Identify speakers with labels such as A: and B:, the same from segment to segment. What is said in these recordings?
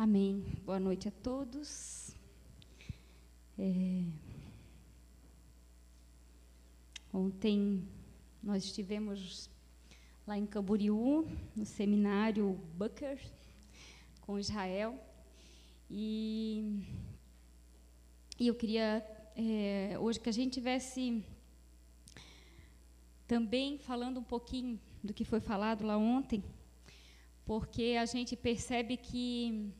A: Amém. Boa noite a todos. É... Ontem nós estivemos lá em Camboriú, no seminário Booker, com Israel, e, e eu queria é, hoje que a gente tivesse também falando um pouquinho do que foi falado lá ontem, porque a gente percebe que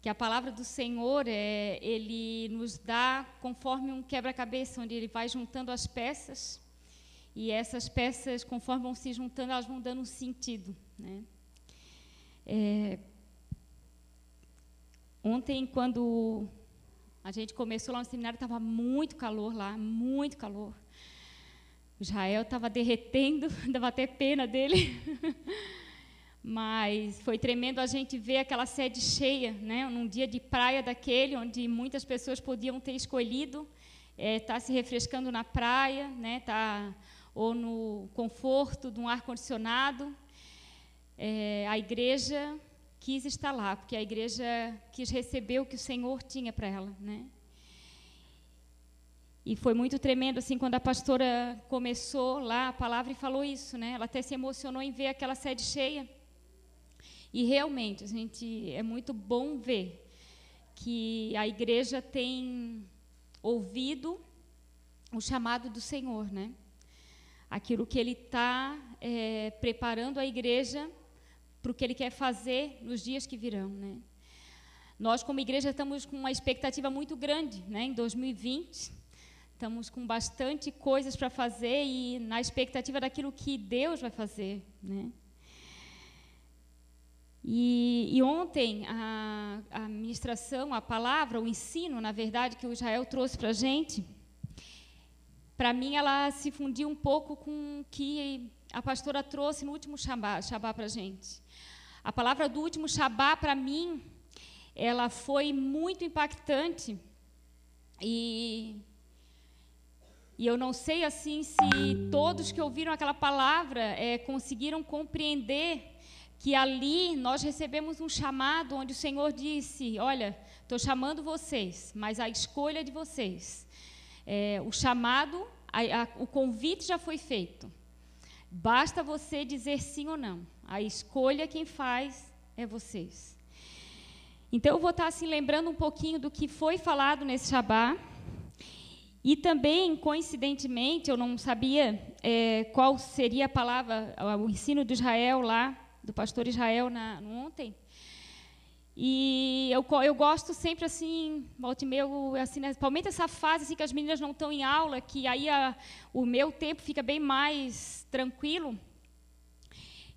A: que a palavra do Senhor é, ele nos dá conforme um quebra-cabeça, onde ele vai juntando as peças e essas peças, conforme vão se juntando, elas vão dando um sentido. Né? É, ontem, quando a gente começou lá no seminário, estava muito calor lá, muito calor. Israel estava derretendo, dava até pena dele. Mas foi tremendo a gente ver aquela sede cheia, né? num dia de praia daquele, onde muitas pessoas podiam ter escolhido estar é, tá se refrescando na praia, né? tá, ou no conforto de um ar-condicionado. É, a igreja quis estar lá, porque a igreja quis receber o que o Senhor tinha para ela. Né? E foi muito tremendo assim quando a pastora começou lá a palavra e falou isso, né? Ela até se emocionou em ver aquela sede cheia. E realmente, a gente é muito bom ver que a igreja tem ouvido o chamado do Senhor, né? Aquilo que Ele está é, preparando a igreja para o que Ele quer fazer nos dias que virão, né? Nós, como igreja, estamos com uma expectativa muito grande, né? Em 2020, estamos com bastante coisas para fazer e na expectativa daquilo que Deus vai fazer, né? E, e ontem a, a ministração, a palavra, o ensino, na verdade, que o Israel trouxe para a gente, para mim ela se fundiu um pouco com o que a pastora trouxe no último Shabá, para a gente. A palavra do último Shabá, para mim, ela foi muito impactante e, e eu não sei assim se todos que ouviram aquela palavra é, conseguiram compreender que ali nós recebemos um chamado onde o Senhor disse: Olha, estou chamando vocês, mas a escolha de vocês. É, o chamado, a, a, o convite já foi feito. Basta você dizer sim ou não. A escolha quem faz é vocês. Então eu vou estar assim lembrando um pouquinho do que foi falado nesse Shabá. E também, coincidentemente, eu não sabia é, qual seria a palavra, o ensino de Israel lá do pastor Israel na, ontem. E eu, eu gosto sempre assim, volte meu, assim, né, principalmente essa fase assim que as meninas não estão em aula, que aí a, o meu tempo fica bem mais tranquilo.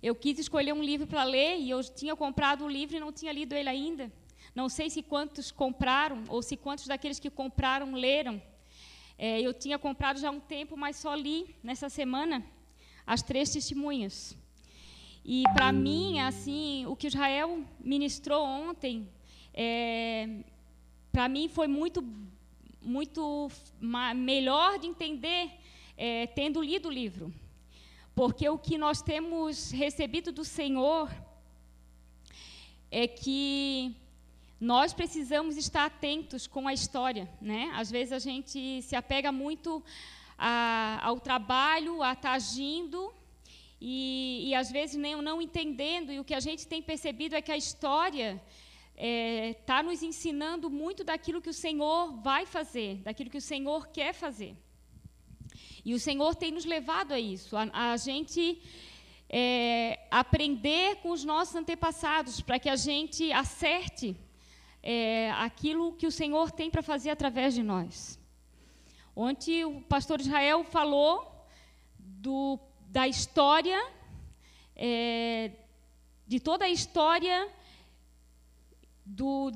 A: Eu quis escolher um livro para ler e eu tinha comprado o livro e não tinha lido ele ainda. Não sei se quantos compraram ou se quantos daqueles que compraram leram. É, eu tinha comprado já há um tempo, mas só li nessa semana as três testemunhas. E para mim, assim, o que Israel ministrou ontem, é, para mim foi muito, muito melhor de entender é, tendo lido o livro, porque o que nós temos recebido do Senhor é que nós precisamos estar atentos com a história, né? Às vezes a gente se apega muito a, ao trabalho, a estar agindo e, e às vezes nem não entendendo, e o que a gente tem percebido é que a história está é, tá nos ensinando muito daquilo que o Senhor vai fazer, daquilo que o Senhor quer fazer. E o Senhor tem nos levado a isso, a, a gente é, aprender com os nossos antepassados, para que a gente acerte é, aquilo que o Senhor tem para fazer através de nós. Ontem o pastor Israel falou do da história, é, de toda a história do,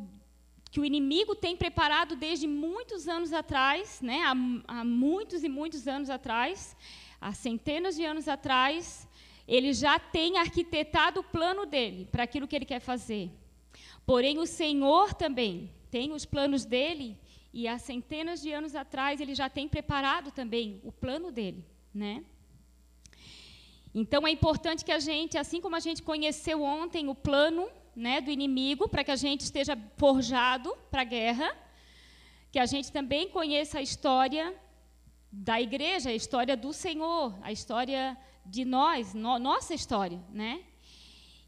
A: que o inimigo tem preparado desde muitos anos atrás, né, há, há muitos e muitos anos atrás, há centenas de anos atrás, ele já tem arquitetado o plano dele para aquilo que ele quer fazer. Porém, o Senhor também tem os planos dele e há centenas de anos atrás ele já tem preparado também o plano dele, né? Então é importante que a gente, assim como a gente conheceu ontem o plano né, do inimigo, para que a gente esteja forjado para a guerra, que a gente também conheça a história da igreja, a história do Senhor, a história de nós, no, nossa história, né?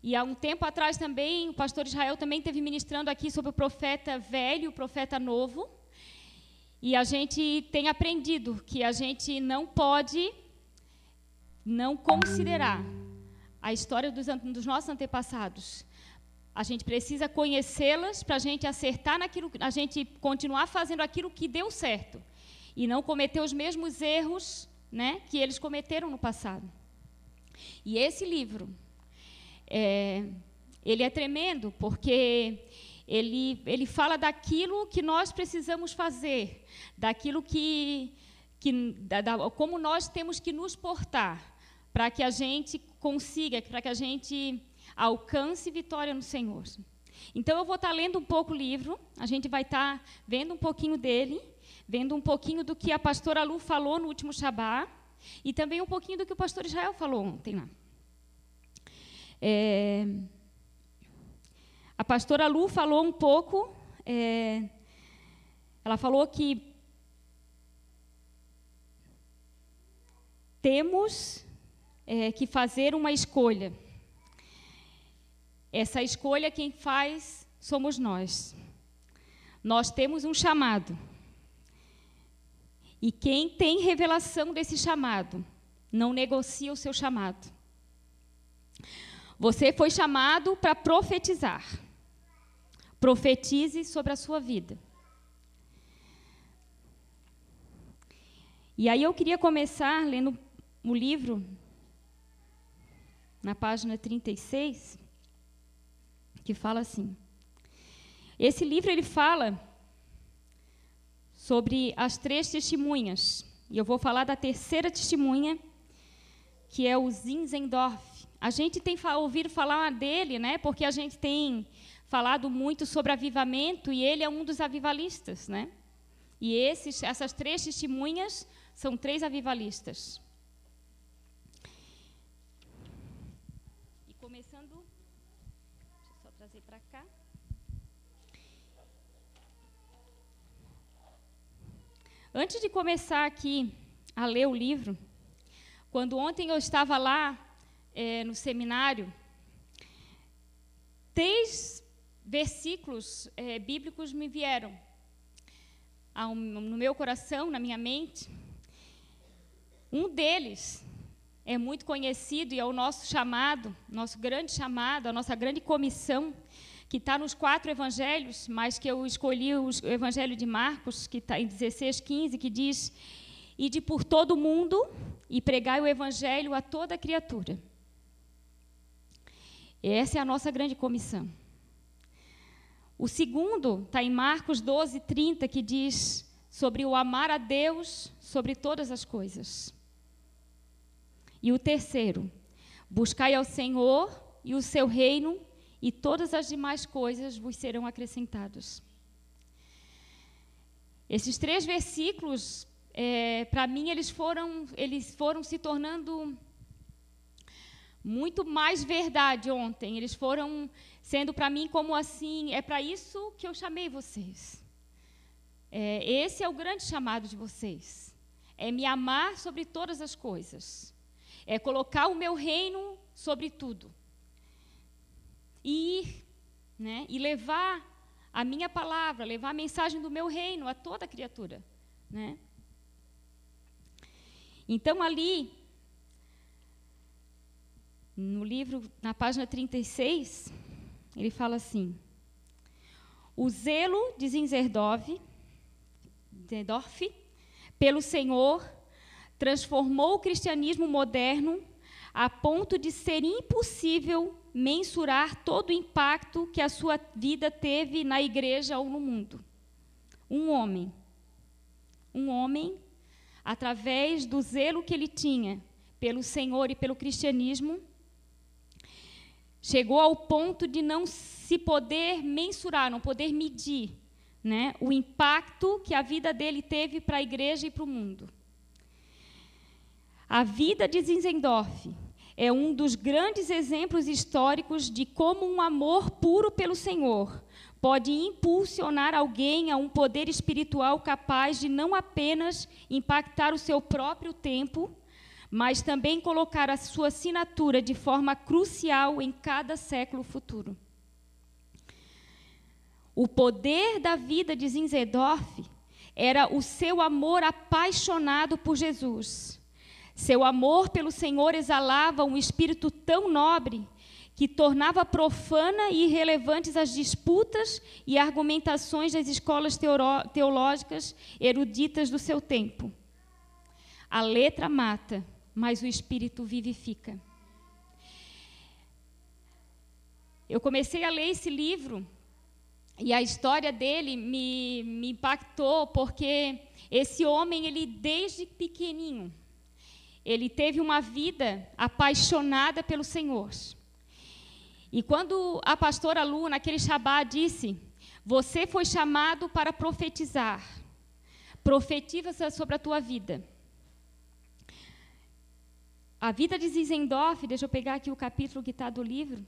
A: E há um tempo atrás também, o pastor Israel também teve ministrando aqui sobre o profeta velho o profeta novo. E a gente tem aprendido que a gente não pode não considerar a história dos, dos nossos antepassados. A gente precisa conhecê-las para a gente acertar naquilo, a gente continuar fazendo aquilo que deu certo e não cometer os mesmos erros, né, que eles cometeram no passado. E esse livro, é, ele é tremendo porque ele, ele fala daquilo que nós precisamos fazer, daquilo que, que da, da, como nós temos que nos portar para que a gente consiga, para que a gente alcance vitória no Senhor. Então eu vou estar lendo um pouco o livro, a gente vai estar vendo um pouquinho dele, vendo um pouquinho do que a pastora Lu falou no último Shabá e também um pouquinho do que o pastor Israel falou ontem lá. É, a pastora Lu falou um pouco, é, ela falou que temos é, que fazer uma escolha. Essa escolha quem faz somos nós. Nós temos um chamado. E quem tem revelação desse chamado, não negocia o seu chamado. Você foi chamado para profetizar. Profetize sobre a sua vida. E aí eu queria começar lendo o livro na página 36, que fala assim. Esse livro ele fala sobre as três testemunhas. E eu vou falar da terceira testemunha, que é o Zinzendorf. A gente tem ouvido falar dele, né? Porque a gente tem falado muito sobre avivamento e ele é um dos avivalistas, né? E esses, essas três testemunhas são três avivalistas. Antes de começar aqui a ler o livro, quando ontem eu estava lá é, no seminário, três versículos é, bíblicos me vieram ao, no meu coração, na minha mente. Um deles é muito conhecido e é o nosso chamado, nosso grande chamado, a nossa grande comissão, que está nos quatro evangelhos, mas que eu escolhi o evangelho de Marcos, que está em 16, 15, que diz: Ide por todo o mundo e pregai o evangelho a toda criatura. Essa é a nossa grande comissão. O segundo está em Marcos 12, 30, que diz sobre o amar a Deus sobre todas as coisas. E o terceiro, buscai ao Senhor e o seu reino e todas as demais coisas vos serão acrescentadas. Esses três versículos, é, para mim, eles foram, eles foram se tornando muito mais verdade ontem. Eles foram sendo para mim como assim, é para isso que eu chamei vocês. É, esse é o grande chamado de vocês. É me amar sobre todas as coisas. É colocar o meu reino sobre tudo e ir, né? E levar a minha palavra, levar a mensagem do meu reino a toda criatura, né? Então ali no livro, na página 36, ele fala assim: O zelo de Zinzerdorf, pelo Senhor transformou o cristianismo moderno a ponto de ser impossível mensurar todo o impacto que a sua vida teve na igreja ou no mundo. Um homem, um homem, através do zelo que ele tinha pelo Senhor e pelo cristianismo, chegou ao ponto de não se poder mensurar, não poder medir né, o impacto que a vida dele teve para a igreja e para o mundo. A vida de Zinzendorf é um dos grandes exemplos históricos de como um amor puro pelo Senhor pode impulsionar alguém a um poder espiritual capaz de não apenas impactar o seu próprio tempo, mas também colocar a sua assinatura de forma crucial em cada século futuro. O poder da vida de Zinzendorf era o seu amor apaixonado por Jesus. Seu amor pelo Senhor exalava um espírito tão nobre que tornava profana e irrelevantes as disputas e argumentações das escolas teológicas eruditas do seu tempo. A letra mata, mas o espírito vivifica. Eu comecei a ler esse livro e a história dele me, me impactou porque esse homem, ele desde pequenininho, ele teve uma vida apaixonada pelo Senhor. E quando a pastora Lu, naquele Shabá, disse: Você foi chamado para profetizar, profetiza sobre a tua vida. A vida de Zizendorf, deixa eu pegar aqui o capítulo que está do livro.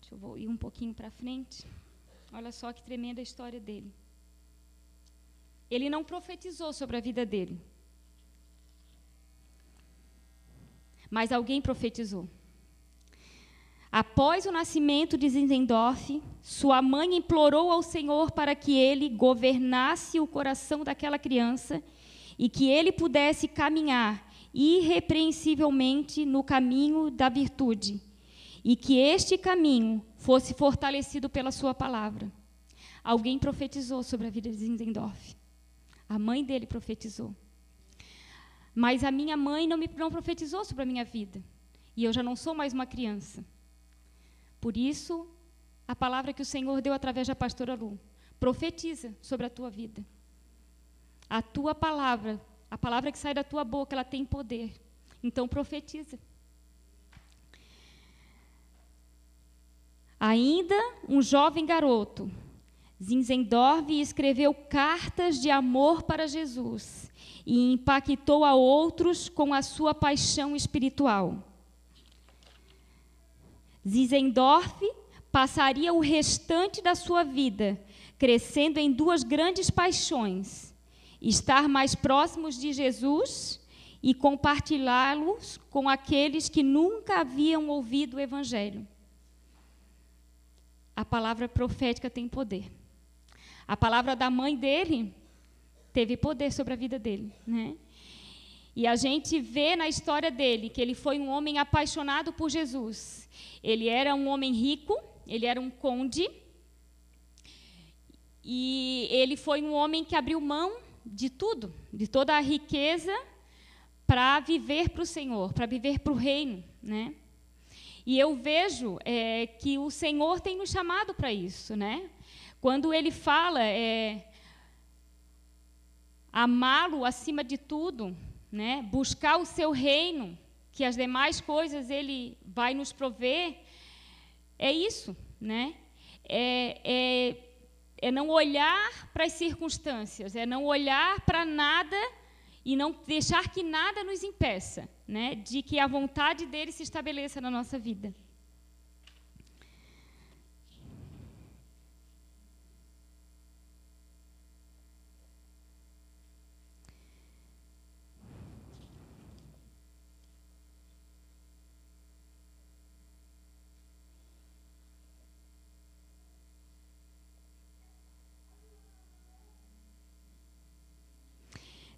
A: Deixa eu ir um pouquinho para frente. Olha só que tremenda a história dele. Ele não profetizou sobre a vida dele. Mas alguém profetizou. Após o nascimento de Zinzendorf, sua mãe implorou ao Senhor para que ele governasse o coração daquela criança e que ele pudesse caminhar irrepreensivelmente no caminho da virtude, e que este caminho fosse fortalecido pela sua palavra. Alguém profetizou sobre a vida de Zinzendorf. A mãe dele profetizou. Mas a minha mãe não me não profetizou sobre a minha vida. E eu já não sou mais uma criança. Por isso, a palavra que o Senhor deu através da pastora Lu, profetiza sobre a tua vida. A tua palavra, a palavra que sai da tua boca, ela tem poder. Então profetiza. Ainda um jovem garoto, Zinzendorf escreveu cartas de amor para Jesus e impactou a outros com a sua paixão espiritual. Zizendorf passaria o restante da sua vida crescendo em duas grandes paixões: estar mais próximos de Jesus e compartilhá-los com aqueles que nunca haviam ouvido o Evangelho. A palavra profética tem poder. A palavra da mãe dele teve poder sobre a vida dele, né? E a gente vê na história dele que ele foi um homem apaixonado por Jesus. Ele era um homem rico, ele era um conde, e ele foi um homem que abriu mão de tudo, de toda a riqueza, para viver para o Senhor, para viver para o reino, né? E eu vejo é, que o Senhor tem nos chamado para isso, né? Quando Ele fala é, amá-lo acima de tudo, né? Buscar o Seu reino, que as demais coisas Ele vai nos prover, é isso, né? É, é, é não olhar para as circunstâncias, é não olhar para nada e não deixar que nada nos impeça, né? De que a vontade dele se estabeleça na nossa vida.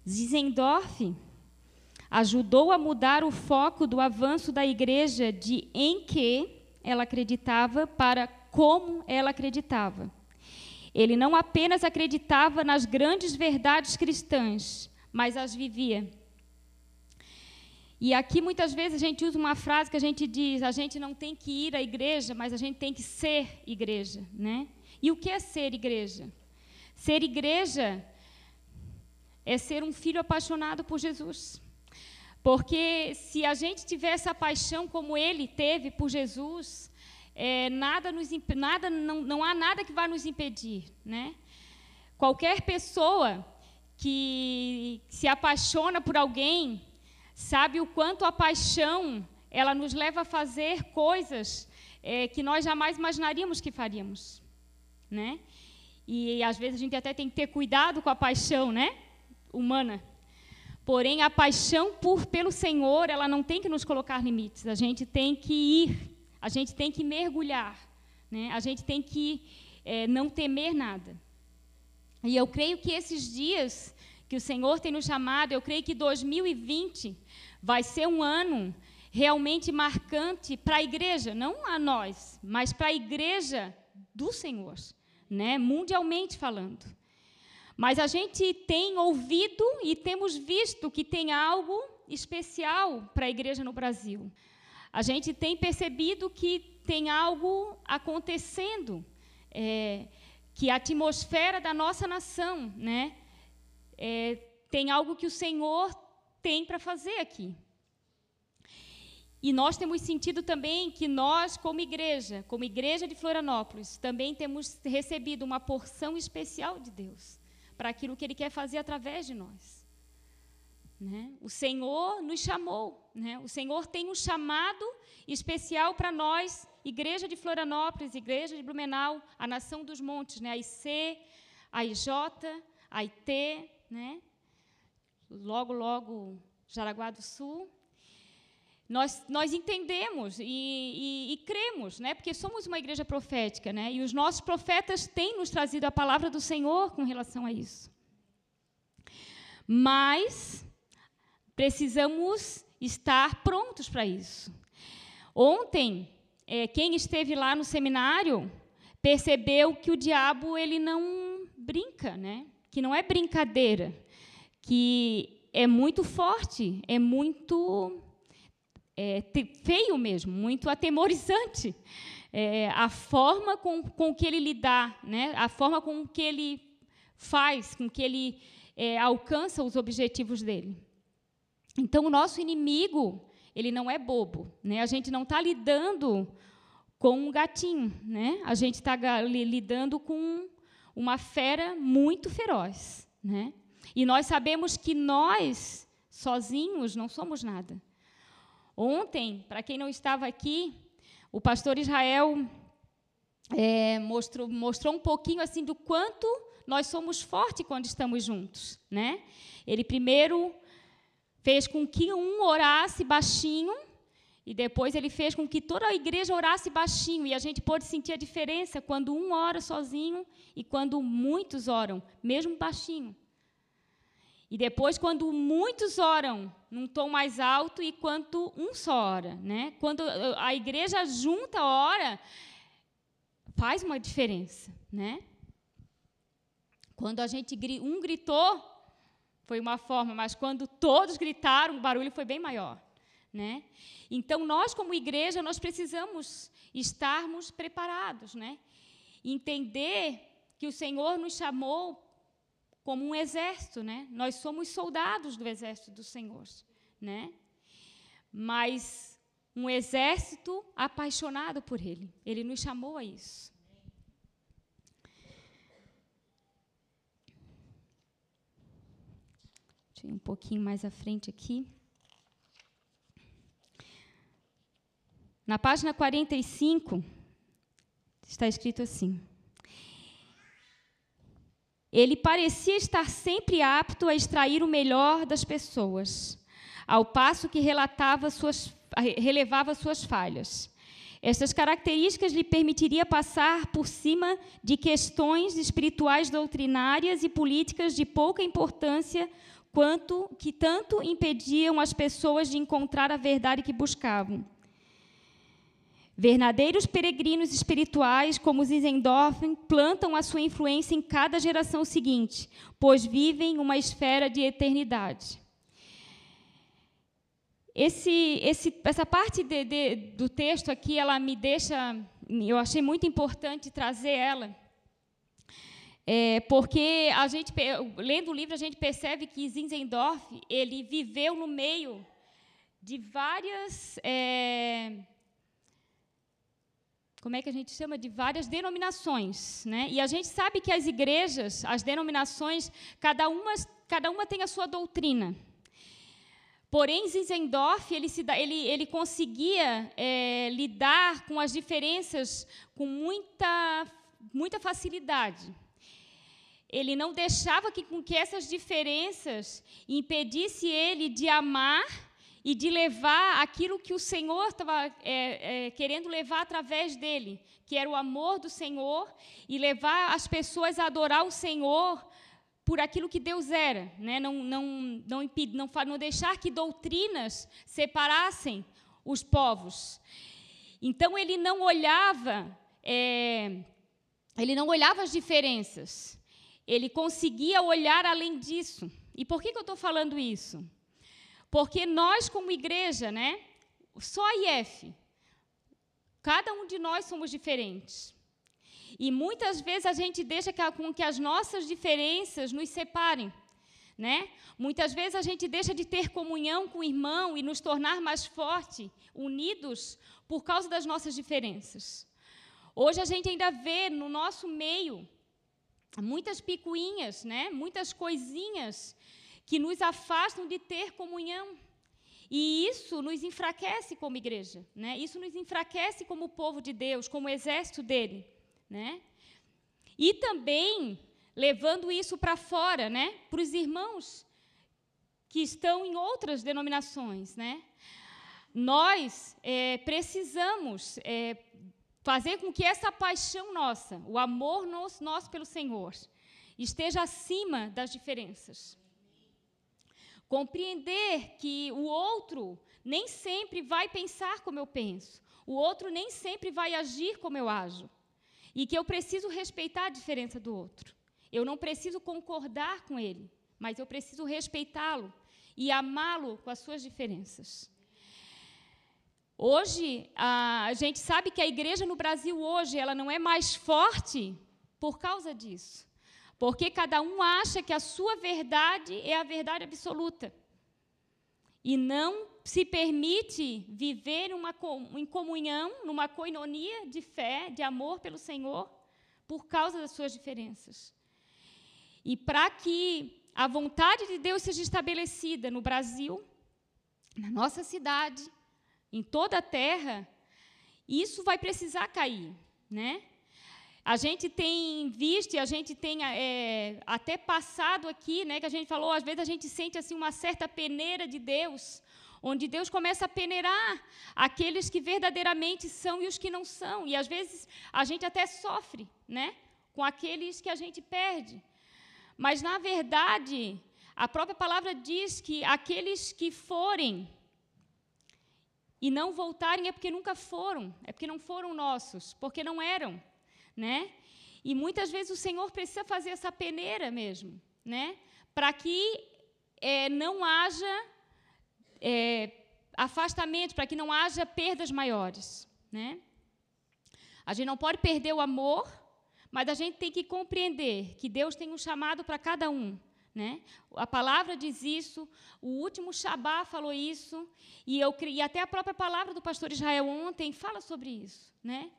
A: Zizendorf ajudou a mudar o foco do avanço da igreja de em que ela acreditava para como ela acreditava. Ele não apenas acreditava nas grandes verdades cristãs, mas as vivia. E aqui muitas vezes a gente usa uma frase que a gente diz: a gente não tem que ir à igreja, mas a gente tem que ser igreja, né? E o que é ser igreja? Ser igreja é ser um filho apaixonado por Jesus. Porque se a gente tiver essa paixão como ele teve por Jesus, é, nada nos, nada, não, não há nada que vá nos impedir. Né? Qualquer pessoa que se apaixona por alguém sabe o quanto a paixão ela nos leva a fazer coisas é, que nós jamais imaginaríamos que faríamos, né? E às vezes a gente até tem que ter cuidado com a paixão, né? Humana. Porém, a paixão por, pelo Senhor, ela não tem que nos colocar limites. A gente tem que ir, a gente tem que mergulhar, né? A gente tem que é, não temer nada. E eu creio que esses dias que o Senhor tem nos chamado, eu creio que 2020 vai ser um ano realmente marcante para a igreja, não a nós, mas para a igreja do Senhor, né? mundialmente falando. Mas a gente tem ouvido e temos visto que tem algo especial para a igreja no Brasil. A gente tem percebido que tem algo acontecendo, é, que a atmosfera da nossa nação, né, é, tem algo que o Senhor tem para fazer aqui. E nós temos sentido também que nós, como igreja, como igreja de Florianópolis, também temos recebido uma porção especial de Deus para aquilo que Ele quer fazer através de nós. Né? O Senhor nos chamou, né? o Senhor tem um chamado especial para nós, Igreja de Florianópolis, Igreja de Blumenau, a Nação dos Montes, né? a IC, a IJ, a IT, né? logo, logo, Jaraguá do Sul. Nós, nós entendemos e, e, e, cremos, né? porque somos uma igreja profética, né? e os nossos profetas têm nos trazido a palavra do Senhor com relação a isso. Mas precisamos estar prontos para isso. Ontem, é, quem esteve lá no seminário percebeu que o diabo ele não brinca, né? que não é brincadeira, que é muito forte, é muito é, feio mesmo, muito atemorizante. É, a forma com, com que ele lidar, né? a forma com que ele faz, com que ele é, alcança os objetivos dele. Então, o nosso inimigo, ele não é bobo. Né? A gente não está lidando com um gatinho, né? a gente está lidando com uma fera muito feroz. Né? E nós sabemos que nós, sozinhos, não somos nada. Ontem, para quem não estava aqui, o pastor Israel é, mostrou, mostrou um pouquinho assim do quanto nós somos fortes quando estamos juntos, né? Ele primeiro fez com que um orasse baixinho e depois ele fez com que toda a igreja orasse baixinho e a gente pode sentir a diferença quando um ora sozinho e quando muitos oram, mesmo baixinho. E depois, quando muitos oram num tom mais alto e quando um só ora. Né? Quando a igreja junta ora, faz uma diferença. Né? Quando a gente um gritou, foi uma forma, mas quando todos gritaram, o barulho foi bem maior. Né? Então, nós, como igreja, nós precisamos estarmos preparados, né? entender que o Senhor nos chamou como um exército, né? Nós somos soldados do exército do Senhor, né? Mas um exército apaixonado por Ele. Ele nos chamou a isso. Deixa eu ir um pouquinho mais à frente aqui. Na página 45, está escrito assim: ele parecia estar sempre apto a extrair o melhor das pessoas, ao passo que suas, relevava suas falhas. Estas características lhe permitiria passar por cima de questões espirituais doutrinárias e políticas de pouca importância quanto que tanto impediam as pessoas de encontrar a verdade que buscavam. Verdadeiros peregrinos espirituais, como Zinzendorf, plantam a sua influência em cada geração seguinte, pois vivem uma esfera de eternidade. Esse, esse, essa parte de, de, do texto aqui, ela me deixa, eu achei muito importante trazer ela, é, porque a gente, lendo o livro, a gente percebe que Zinzendorf ele viveu no meio de várias é, como é que a gente chama de várias denominações, né? E a gente sabe que as igrejas, as denominações, cada uma, cada uma tem a sua doutrina. Porém, Zinzendorf ele, se, ele, ele conseguia é, lidar com as diferenças com muita, muita facilidade. Ele não deixava que, com que essas diferenças impedisse ele de amar e de levar aquilo que o Senhor estava é, é, querendo levar através dele, que era o amor do Senhor e levar as pessoas a adorar o Senhor por aquilo que Deus era, né? não, não, não, impedir, não, não deixar que doutrinas separassem os povos. Então ele não olhava, é, ele não olhava as diferenças, ele conseguia olhar além disso. E por que, que eu estou falando isso? Porque nós, como igreja, né, só a IF, cada um de nós somos diferentes. E muitas vezes a gente deixa com que as nossas diferenças nos separem. Né? Muitas vezes a gente deixa de ter comunhão com o irmão e nos tornar mais fortes, unidos, por causa das nossas diferenças. Hoje a gente ainda vê no nosso meio muitas picuinhas, né? muitas coisinhas que nos afastam de ter comunhão. E isso nos enfraquece como igreja, né? Isso nos enfraquece como povo de Deus, como exército dele, né? E também levando isso para fora, né? Para os irmãos que estão em outras denominações, né? Nós é, precisamos é, fazer com que essa paixão nossa, o amor nosso, nosso pelo Senhor, esteja acima das diferenças. Compreender que o outro nem sempre vai pensar como eu penso, o outro nem sempre vai agir como eu ajo, e que eu preciso respeitar a diferença do outro. Eu não preciso concordar com ele, mas eu preciso respeitá-lo e amá-lo com as suas diferenças. Hoje, a gente sabe que a igreja no Brasil hoje, ela não é mais forte por causa disso. Porque cada um acha que a sua verdade é a verdade absoluta. E não se permite viver uma, em comunhão, numa coinonia de fé, de amor pelo Senhor, por causa das suas diferenças. E para que a vontade de Deus seja estabelecida no Brasil, na nossa cidade, em toda a terra, isso vai precisar cair, né? A gente tem visto e a gente tem é, até passado aqui, né, que a gente falou, às vezes a gente sente assim uma certa peneira de Deus, onde Deus começa a peneirar aqueles que verdadeiramente são e os que não são. E às vezes a gente até sofre, né, com aqueles que a gente perde. Mas na verdade, a própria palavra diz que aqueles que forem e não voltarem é porque nunca foram, é porque não foram nossos, porque não eram né? E muitas vezes o Senhor precisa fazer essa peneira mesmo, né? Para que é, não haja é, afastamento, para que não haja perdas maiores, né? A gente não pode perder o amor, mas a gente tem que compreender que Deus tem um chamado para cada um. Né? A palavra diz isso, o último Shabá falou isso, e, eu, e até a própria palavra do pastor Israel ontem fala sobre isso. Né?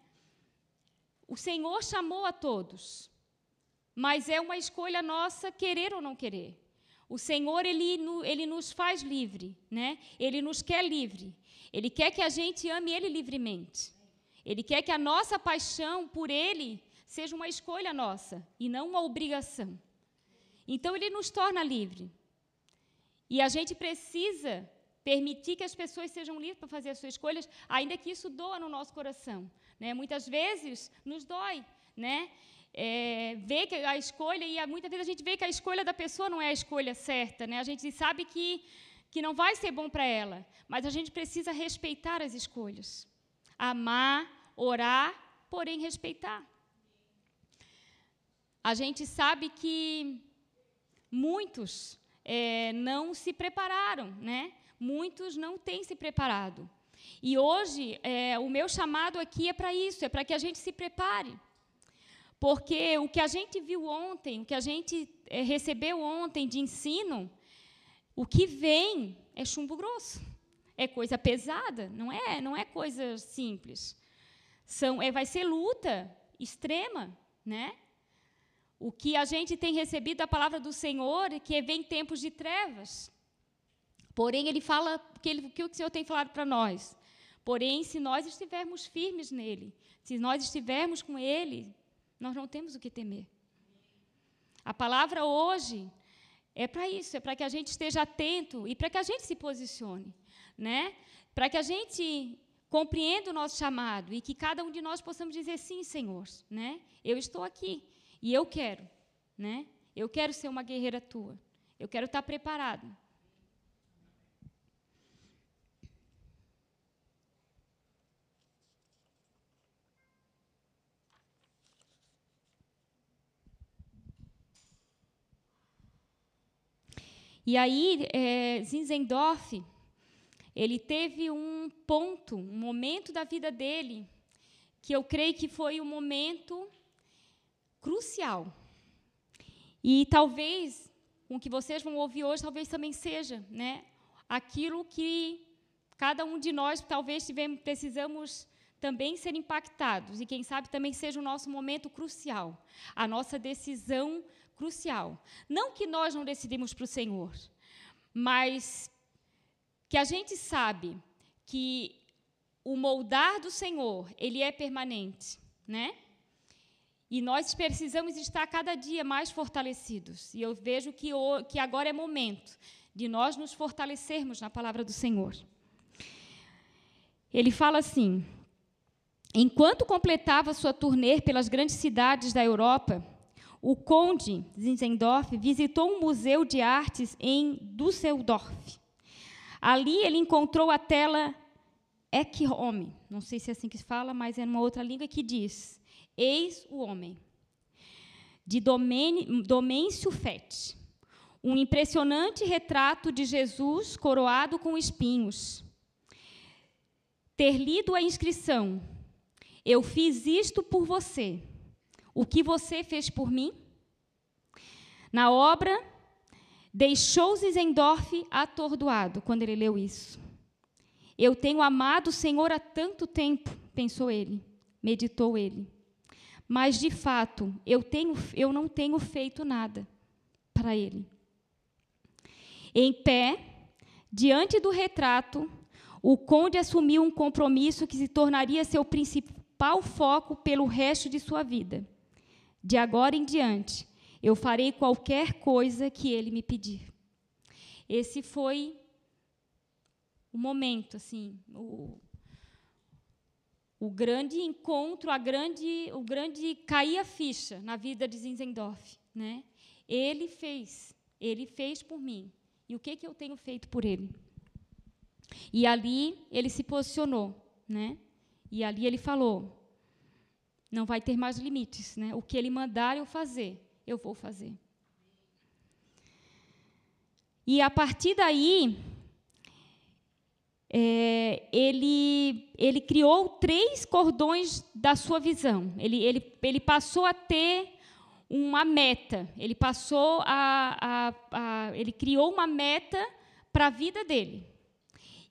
A: O Senhor chamou a todos, mas é uma escolha nossa querer ou não querer. O Senhor ele, ele nos faz livre, né? Ele nos quer livre. Ele quer que a gente ame Ele livremente. Ele quer que a nossa paixão por Ele seja uma escolha nossa e não uma obrigação. Então Ele nos torna livre. E a gente precisa permitir que as pessoas sejam livres para fazer as suas escolhas, ainda que isso doa no nosso coração. Né? Muitas vezes nos dói, né? É, ver que a escolha, e muitas vezes a gente vê que a escolha da pessoa não é a escolha certa, né? a gente sabe que, que não vai ser bom para ela, mas a gente precisa respeitar as escolhas. Amar, orar, porém respeitar. A gente sabe que muitos é, não se prepararam, né? muitos não têm se preparado. E hoje, é, o meu chamado aqui é para isso, é para que a gente se prepare. Porque o que a gente viu ontem, o que a gente é, recebeu ontem de ensino, o que vem é chumbo grosso. É coisa pesada, não é, não é coisa simples. São, é, vai ser luta extrema, né? O que a gente tem recebido da palavra do Senhor é que vem tempos de trevas. Porém, ele fala que, ele, que o Senhor tem falado para nós. Porém, se nós estivermos firmes nele, se nós estivermos com ele, nós não temos o que temer. A palavra hoje é para isso, é para que a gente esteja atento e para que a gente se posicione, né? Para que a gente compreenda o nosso chamado e que cada um de nós possamos dizer sim, Senhor, né? Eu estou aqui e eu quero, né? Eu quero ser uma guerreira tua. Eu quero estar preparado. E aí, é, Zinzendorf, ele teve um ponto, um momento da vida dele, que eu creio que foi um momento crucial. E talvez, o que vocês vão ouvir hoje, talvez também seja né, aquilo que cada um de nós, talvez, tivemos, precisamos também ser impactados. E, quem sabe, também seja o nosso momento crucial, a nossa decisão crucial. Não que nós não decidimos para o Senhor, mas que a gente sabe que o moldar do Senhor, ele é permanente, né? E nós precisamos estar cada dia mais fortalecidos. E eu vejo que, que agora é momento de nós nos fortalecermos na palavra do Senhor. Ele fala assim: enquanto completava sua turnê pelas grandes cidades da Europa, o conde Zinzendorf visitou um museu de artes em Düsseldorf. Ali ele encontrou a tela Ecce Homo, não sei se é assim que se fala, mas é numa outra língua que diz: Eis o homem, de Domêncio Fett. Um impressionante retrato de Jesus coroado com espinhos. Ter lido a inscrição: Eu fiz isto por você o que você fez por mim? Na obra, deixou Zizendorf atordoado quando ele leu isso. Eu tenho amado o Senhor há tanto tempo, pensou ele, meditou ele. Mas, de fato, eu, tenho, eu não tenho feito nada para ele. Em pé, diante do retrato, o conde assumiu um compromisso que se tornaria seu principal foco pelo resto de sua vida. De agora em diante, eu farei qualquer coisa que ele me pedir. Esse foi o momento, assim, o, o grande encontro, a grande, o grande cair a ficha na vida de Zinzendorf, né? Ele fez, ele fez por mim. E o que que eu tenho feito por ele? E ali ele se posicionou, né? E ali ele falou: não vai ter mais limites. Né? O que ele mandar eu fazer, eu vou fazer. E a partir daí, é, ele, ele criou três cordões da sua visão. Ele, ele, ele passou a ter uma meta. Ele passou a, a, a ele criou uma meta para a vida dele.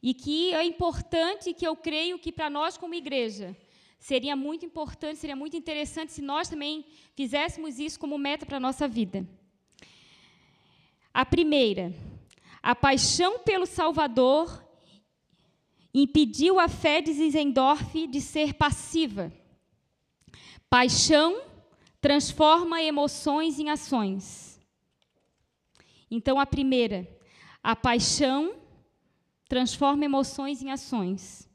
A: E que é importante, que eu creio que para nós como igreja, seria muito importante, seria muito interessante se nós também fizéssemos isso como meta para a nossa vida. A primeira, a paixão pelo Salvador impediu a fé de Zizendorf de ser passiva. Paixão transforma emoções em ações. Então, a primeira, a paixão transforma emoções em ações.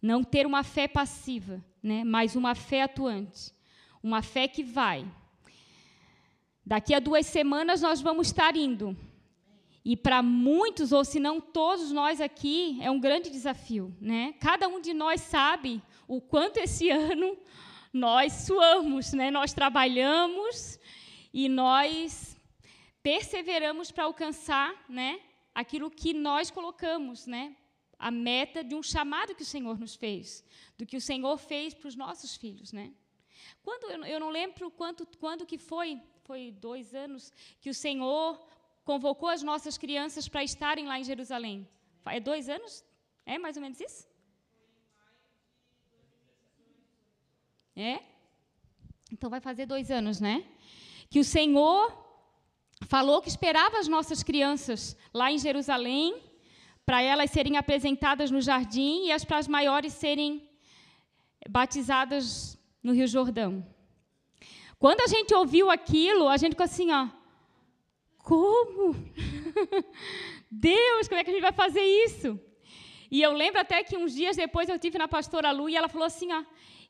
A: Não ter uma fé passiva, né, mas uma fé atuante. Uma fé que vai. Daqui a duas semanas nós vamos estar indo. E para muitos, ou se não todos nós aqui, é um grande desafio. Né? Cada um de nós sabe o quanto esse ano nós suamos, né? nós trabalhamos e nós perseveramos para alcançar né, aquilo que nós colocamos, né, a meta de um chamado que o Senhor nos fez, do que o Senhor fez para os nossos filhos, né? Quando eu não lembro quanto, quando que foi, foi dois anos que o Senhor convocou as nossas crianças para estarem lá em Jerusalém. É dois anos? É mais ou menos isso? É? Então vai fazer dois anos, né? Que o Senhor falou que esperava as nossas crianças lá em Jerusalém, para elas serem apresentadas no jardim e as para as maiores serem batizadas no Rio Jordão. Quando a gente ouviu aquilo, a gente ficou assim, ó, como? Deus, como é que a gente vai fazer isso? E eu lembro até que uns dias depois eu tive na pastora Lu e ela falou assim, ó,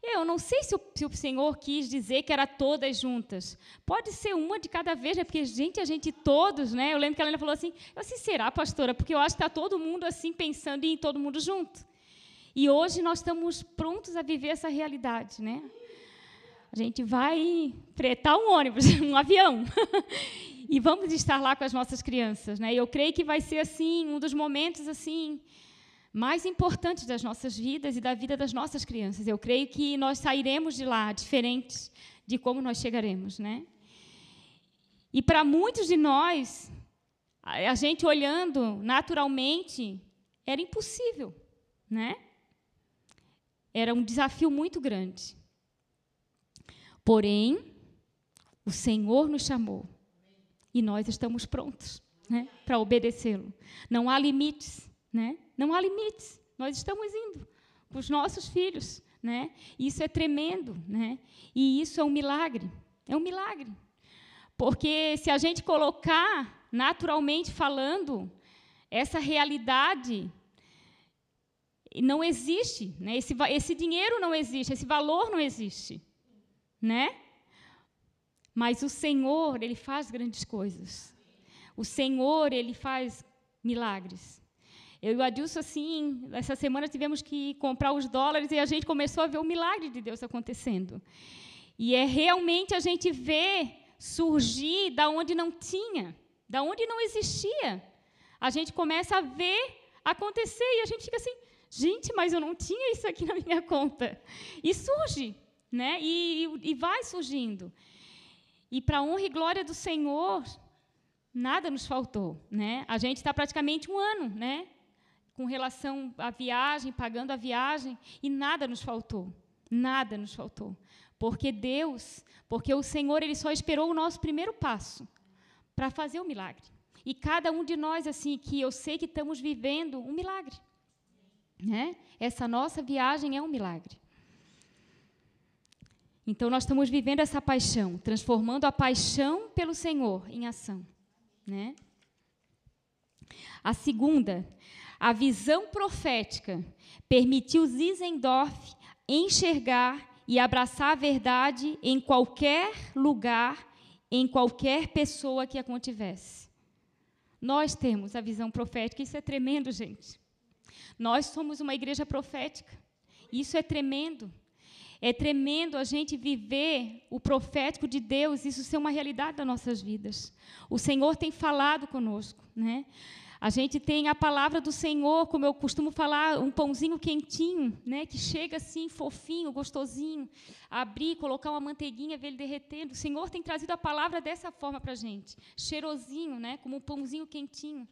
A: eu não sei se o, se o, Senhor quis dizer que era todas juntas. Pode ser uma de cada vez, né? Porque, gente, a gente todos, né? Eu lembro que ela falou assim, eu assim, será, pastora? Porque eu acho que está todo mundo assim pensando em todo mundo junto. E hoje nós estamos prontos a viver essa realidade, né? A gente vai fretar um ônibus, um avião. e vamos estar lá com as nossas crianças, né? E eu creio que vai ser assim um dos momentos assim mais importantes das nossas vidas e da vida das nossas crianças. Eu creio que nós sairemos de lá diferentes de como nós chegaremos, né? E para muitos de nós, a gente olhando naturalmente, era impossível, né? Era um desafio muito grande. Porém, o Senhor nos chamou e nós estamos prontos né, para obedecê-lo. Não há limites, né? Não há limites. Nós estamos indo com os nossos filhos, né? Isso é tremendo, né? E isso é um milagre. É um milagre. Porque se a gente colocar naturalmente falando essa realidade não existe, né? Esse, esse dinheiro não existe, esse valor não existe, né? Mas o Senhor, ele faz grandes coisas. O Senhor, ele faz milagres. Eu e o Adilson, assim, essa semana tivemos que comprar os dólares e a gente começou a ver o milagre de Deus acontecendo. E é realmente a gente ver surgir da onde não tinha, da onde não existia. A gente começa a ver acontecer e a gente fica assim, gente, mas eu não tinha isso aqui na minha conta. E surge, né? E, e, e vai surgindo. E para honra e glória do Senhor, nada nos faltou, né? A gente está praticamente um ano, né? Com relação à viagem, pagando a viagem, e nada nos faltou. Nada nos faltou. Porque Deus, porque o Senhor, ele só esperou o nosso primeiro passo para fazer o milagre. E cada um de nós assim que eu sei que estamos vivendo um milagre, né? Essa nossa viagem é um milagre. Então nós estamos vivendo essa paixão, transformando a paixão pelo Senhor em ação, né? A segunda, a visão profética permitiu Zizendorf enxergar e abraçar a verdade em qualquer lugar, em qualquer pessoa que a contivesse. Nós temos a visão profética, isso é tremendo, gente. Nós somos uma igreja profética. Isso é tremendo. É tremendo a gente viver o profético de Deus, isso ser uma realidade das nossas vidas. O Senhor tem falado conosco, né? A gente tem a palavra do Senhor, como eu costumo falar, um pãozinho quentinho, né, que chega assim, fofinho, gostosinho, abrir, colocar uma manteiguinha, ver ele derretendo. O Senhor tem trazido a palavra dessa forma para a gente, cheirosinho, né, como um pãozinho quentinho.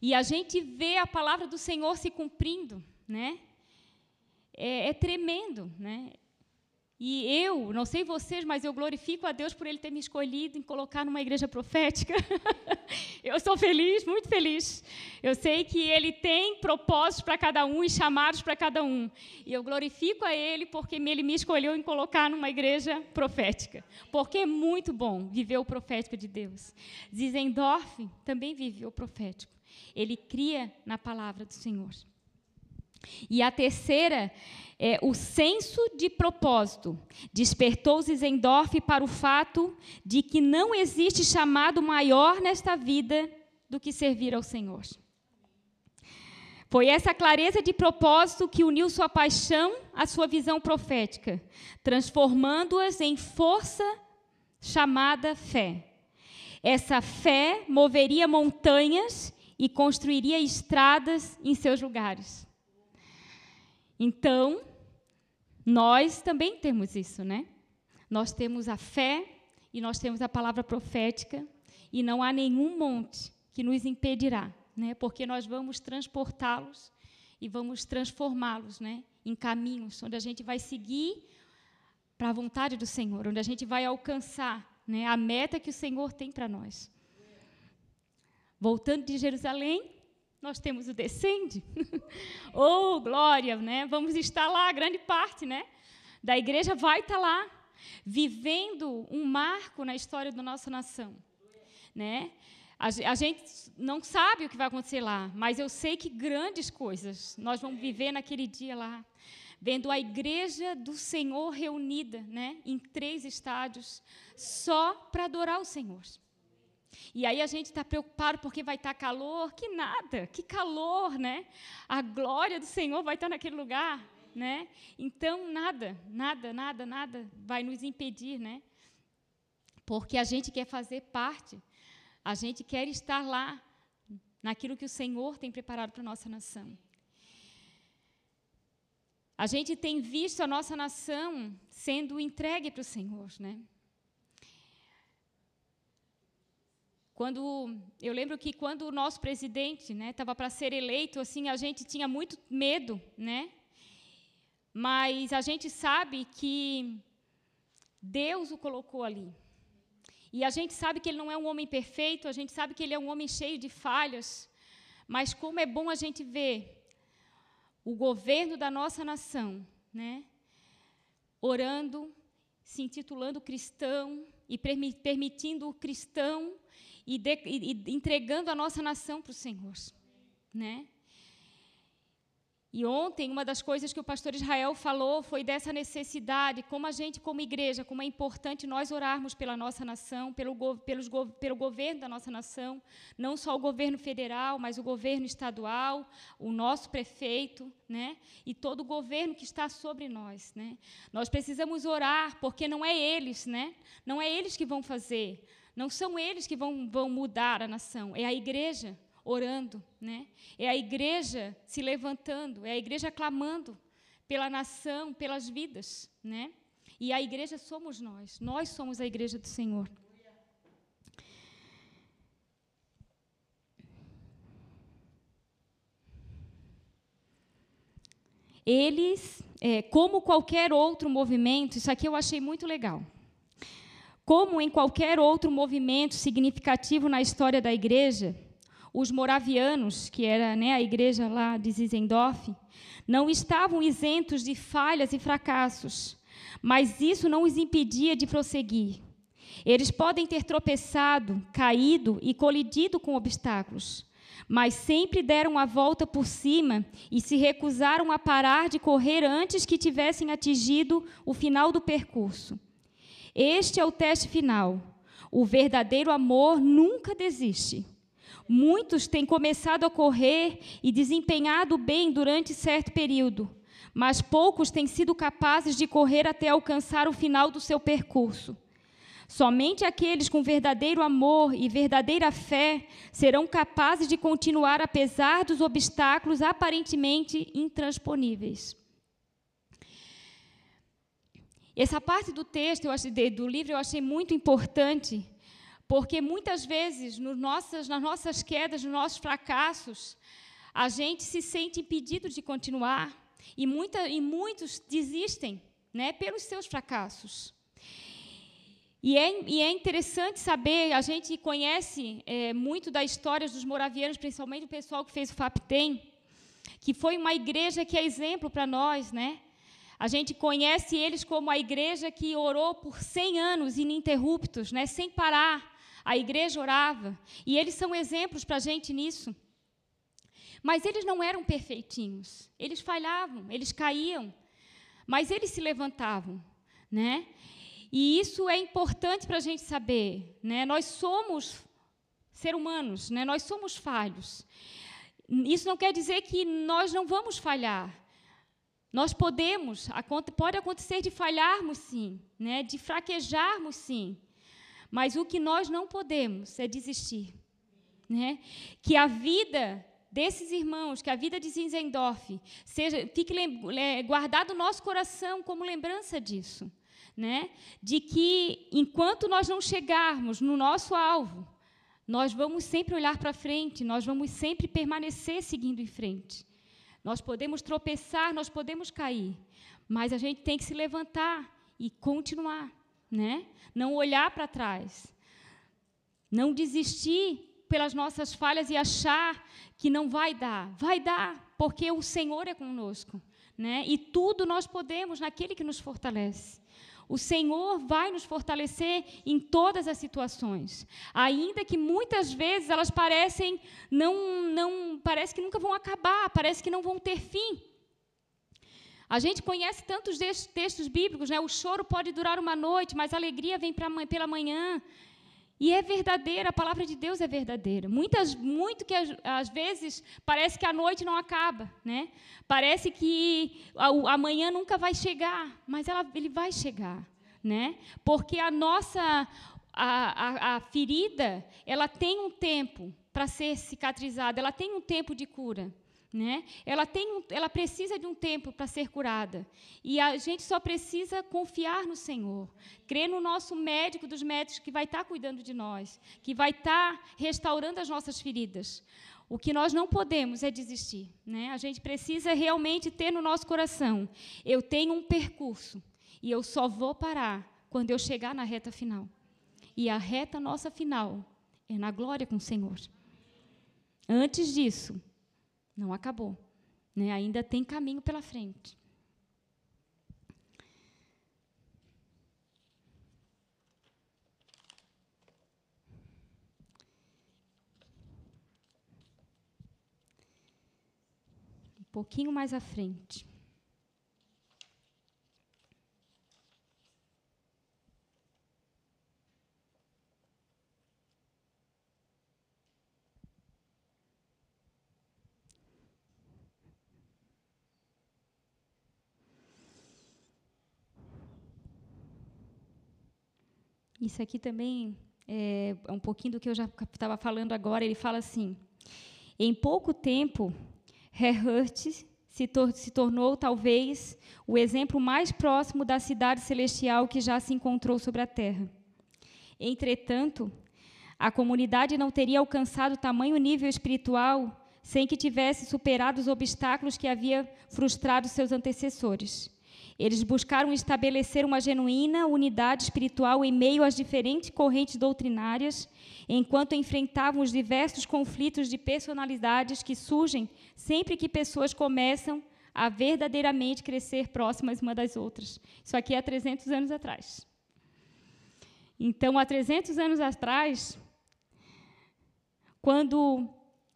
A: E a gente vê a palavra do Senhor se cumprindo, né? É, é tremendo, né? E eu, não sei vocês, mas eu glorifico a Deus por Ele ter me escolhido em colocar numa igreja profética. eu sou feliz, muito feliz. Eu sei que Ele tem propósitos para cada um e chamados para cada um. E eu glorifico a Ele porque Ele me escolheu em colocar numa igreja profética. Porque é muito bom viver o profético de Deus. Zizendorf também vive o profético. Ele cria na palavra do Senhor. E a terceira é o senso de propósito. Despertou Zizendorf para o fato de que não existe chamado maior nesta vida do que servir ao Senhor. Foi essa clareza de propósito que uniu sua paixão à sua visão profética, transformando-as em força chamada fé. Essa fé moveria montanhas e construiria estradas em seus lugares. Então, nós também temos isso, né? Nós temos a fé e nós temos a palavra profética e não há nenhum monte que nos impedirá, né? Porque nós vamos transportá-los e vamos transformá-los, né, em caminhos onde a gente vai seguir para a vontade do Senhor, onde a gente vai alcançar, né, a meta que o Senhor tem para nós. Voltando de Jerusalém, nós temos o descende. oh, glória, né? Vamos estar lá, grande parte, né? Da igreja vai estar lá, vivendo um marco na história da nossa nação, né? A, a gente não sabe o que vai acontecer lá, mas eu sei que grandes coisas nós vamos viver naquele dia lá vendo a igreja do Senhor reunida, né, em três estádios, só para adorar o Senhor. E aí a gente está preocupado porque vai estar tá calor, que nada, que calor, né? A glória do Senhor vai estar tá naquele lugar, né? Então nada, nada, nada, nada vai nos impedir, né? Porque a gente quer fazer parte, a gente quer estar lá naquilo que o Senhor tem preparado para a nossa nação. A gente tem visto a nossa nação sendo entregue para o Senhor, né? Quando eu lembro que quando o nosso presidente, né, estava para ser eleito, assim, a gente tinha muito medo, né? Mas a gente sabe que Deus o colocou ali. E a gente sabe que ele não é um homem perfeito, a gente sabe que ele é um homem cheio de falhas. Mas como é bom a gente ver o governo da nossa nação, né? orando, se intitulando cristão e permitindo o cristão e, de, e entregando a nossa nação para o Senhor. Né? E ontem, uma das coisas que o pastor Israel falou foi dessa necessidade, como a gente, como igreja, como é importante nós orarmos pela nossa nação, pelo, pelos, pelo governo da nossa nação, não só o governo federal, mas o governo estadual, o nosso prefeito, né? e todo o governo que está sobre nós. Né? Nós precisamos orar, porque não é eles, né? não é eles que vão fazer, não são eles que vão, vão mudar a nação, é a igreja orando, né? É a igreja se levantando, é a igreja clamando pela nação, pelas vidas, né? E a igreja somos nós. Nós somos a igreja do Senhor. Eles, é, como qualquer outro movimento, isso aqui eu achei muito legal. Como em qualquer outro movimento significativo na história da igreja, os moravianos, que era né, a igreja lá de Zizendorf, não estavam isentos de falhas e fracassos, mas isso não os impedia de prosseguir. Eles podem ter tropeçado, caído e colidido com obstáculos, mas sempre deram a volta por cima e se recusaram a parar de correr antes que tivessem atingido o final do percurso. Este é o teste final. O verdadeiro amor nunca desiste. Muitos têm começado a correr e desempenhado bem durante certo período, mas poucos têm sido capazes de correr até alcançar o final do seu percurso. Somente aqueles com verdadeiro amor e verdadeira fé serão capazes de continuar apesar dos obstáculos aparentemente intransponíveis. Essa parte do texto, achei, do livro, eu achei muito importante, porque muitas vezes, nossas, nas nossas quedas, nos nossos fracassos, a gente se sente impedido de continuar e, muita, e muitos desistem né, pelos seus fracassos. E é, e é, interessante saber, a gente conhece é, muito da história dos moravianos, principalmente o pessoal que fez o FAPTEM, que foi uma igreja que é exemplo para nós, né? A gente conhece eles como a igreja que orou por 100 anos ininterruptos, né, sem parar, a igreja orava, e eles são exemplos para a gente nisso. Mas eles não eram perfeitinhos, eles falhavam, eles caíam, mas eles se levantavam, né? E isso é importante para a gente saber, né? Nós somos ser humanos, né? Nós somos falhos. Isso não quer dizer que nós não vamos falhar. Nós podemos, pode acontecer de falharmos sim, né? De fraquejarmos sim. Mas o que nós não podemos é desistir. Né? Que a vida desses irmãos, que a vida de Zinzendorf seja, fique guardado no nosso coração como lembrança disso. Né? De que enquanto nós não chegarmos no nosso alvo, nós vamos sempre olhar para frente, nós vamos sempre permanecer seguindo em frente. Nós podemos tropeçar, nós podemos cair, mas a gente tem que se levantar e continuar né? Não olhar para trás. Não desistir pelas nossas falhas e achar que não vai dar. Vai dar, porque o Senhor é conosco. Né? E tudo nós podemos naquele que nos fortalece. O Senhor vai nos fortalecer em todas as situações, ainda que muitas vezes elas parecem não, não parece que nunca vão acabar, parece que não vão ter fim. A gente conhece tantos textos bíblicos, né? O choro pode durar uma noite, mas a alegria vem pra, pela manhã. E é verdadeira, a palavra de Deus é verdadeira. Muitas, muito que às vezes parece que a noite não acaba, né? Parece que amanhã nunca vai chegar, mas ela, ele vai chegar, né? Porque a nossa a, a, a ferida, ela tem um tempo para ser cicatrizada, ela tem um tempo de cura. Né? Ela, tem um, ela precisa de um tempo para ser curada. E a gente só precisa confiar no Senhor, crer no nosso médico dos médicos que vai estar tá cuidando de nós, que vai estar tá restaurando as nossas feridas. O que nós não podemos é desistir. Né? A gente precisa realmente ter no nosso coração: eu tenho um percurso e eu só vou parar quando eu chegar na reta final. E a reta nossa final é na glória com o Senhor. Antes disso, não acabou. Né? Ainda tem caminho pela frente. Um pouquinho mais à frente. Isso aqui também é um pouquinho do que eu já estava falando agora. Ele fala assim: em pouco tempo, Herhurt se, tor se tornou talvez o exemplo mais próximo da cidade celestial que já se encontrou sobre a Terra. Entretanto, a comunidade não teria alcançado tamanho nível espiritual sem que tivesse superado os obstáculos que havia frustrado seus antecessores. Eles buscaram estabelecer uma genuína unidade espiritual em meio às diferentes correntes doutrinárias, enquanto enfrentavam os diversos conflitos de personalidades que surgem sempre que pessoas começam a verdadeiramente crescer próximas uma das outras. Isso aqui é há 300 anos atrás. Então, há 300 anos atrás, quando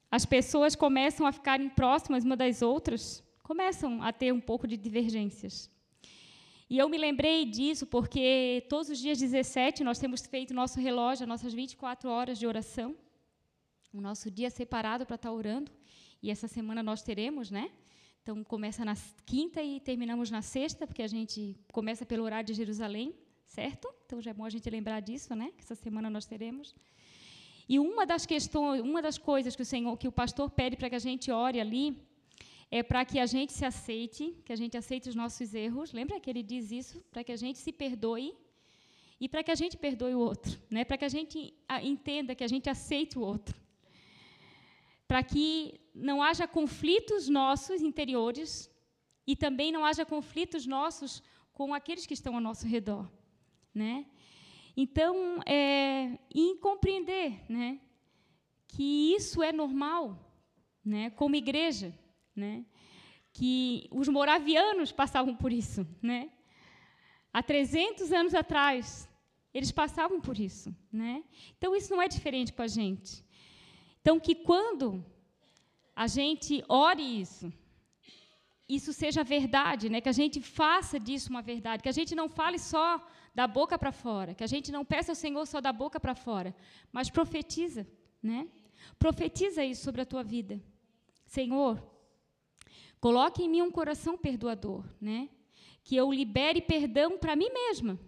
A: as pessoas começam a ficarem próximas uma das outras, começam a ter um pouco de divergências. E eu me lembrei disso porque todos os dias 17 nós temos feito nosso relógio, nossas 24 horas de oração, o nosso dia separado para estar orando. E essa semana nós teremos, né? Então começa na quinta e terminamos na sexta, porque a gente começa pelo horário de Jerusalém, certo? Então já é bom a gente lembrar disso, né? Que essa semana nós teremos. E uma das questões, uma das coisas que o Senhor, que o pastor pede para que a gente ore ali, é para que a gente se aceite, que a gente aceite os nossos erros. Lembra que ele diz isso? Para que a gente se perdoe e para que a gente perdoe o outro, né? Para que a gente entenda que a gente aceite o outro. Para que não haja conflitos nossos interiores e também não haja conflitos nossos com aqueles que estão ao nosso redor, né? Então, é, em compreender, né, que isso é normal, né, como igreja, né? que os moravianos passavam por isso. Né? Há 300 anos atrás, eles passavam por isso. Né? Então, isso não é diferente com a gente. Então, que quando a gente ore isso, isso seja verdade, né? que a gente faça disso uma verdade, que a gente não fale só da boca para fora, que a gente não peça ao Senhor só da boca para fora, mas profetiza, né? Profetiza isso sobre a tua vida. Senhor, Coloque em mim um coração perdoador, né? Que eu libere perdão para mim mesma,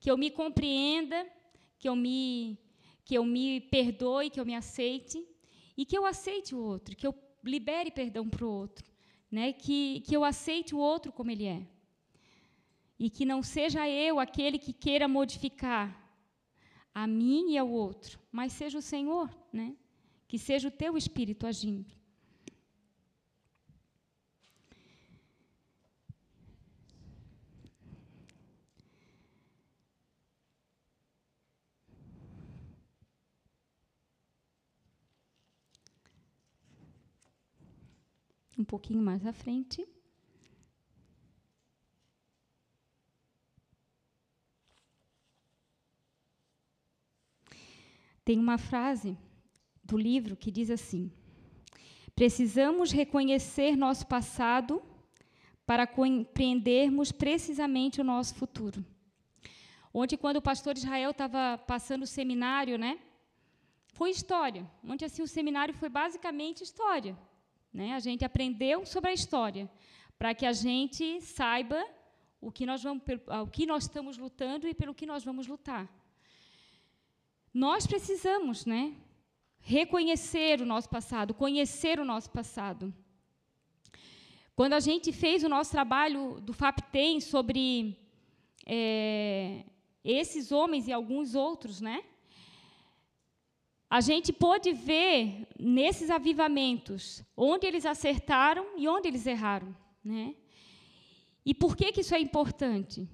A: que eu me compreenda, que eu me que eu me perdoe, que eu me aceite e que eu aceite o outro, que eu libere perdão para o outro, né? Que que eu aceite o outro como ele é. E que não seja eu aquele que queira modificar a mim e ao outro, mas seja o Senhor, né? Que seja o teu espírito agindo. Um pouquinho mais à frente. Tem uma frase do livro que diz assim: Precisamos reconhecer nosso passado para compreendermos precisamente o nosso futuro. Ontem, quando o pastor Israel estava passando o seminário, né? Foi história. Ontem, assim, o seminário foi basicamente história. Né? A gente aprendeu sobre a história, para que a gente saiba o que, nós vamos, o que nós estamos lutando e pelo que nós vamos lutar. Nós precisamos né, reconhecer o nosso passado, conhecer o nosso passado. Quando a gente fez o nosso trabalho do FAPTEM sobre é, esses homens e alguns outros, né? A gente pôde ver nesses avivamentos onde eles acertaram e onde eles erraram, né? E por que, que isso é importante?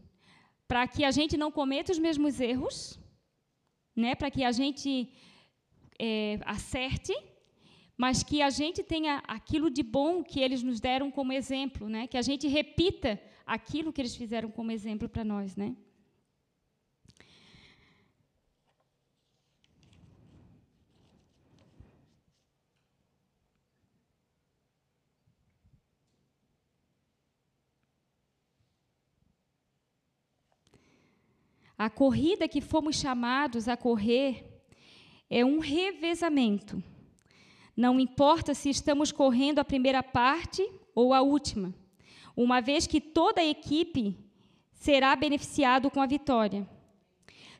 A: Para que a gente não cometa os mesmos erros, né? Para que a gente é, acerte, mas que a gente tenha aquilo de bom que eles nos deram como exemplo, né? Que a gente repita aquilo que eles fizeram como exemplo para nós, né? A corrida que fomos chamados a correr é um revezamento. Não importa se estamos correndo a primeira parte ou a última, uma vez que toda a equipe será beneficiado com a vitória.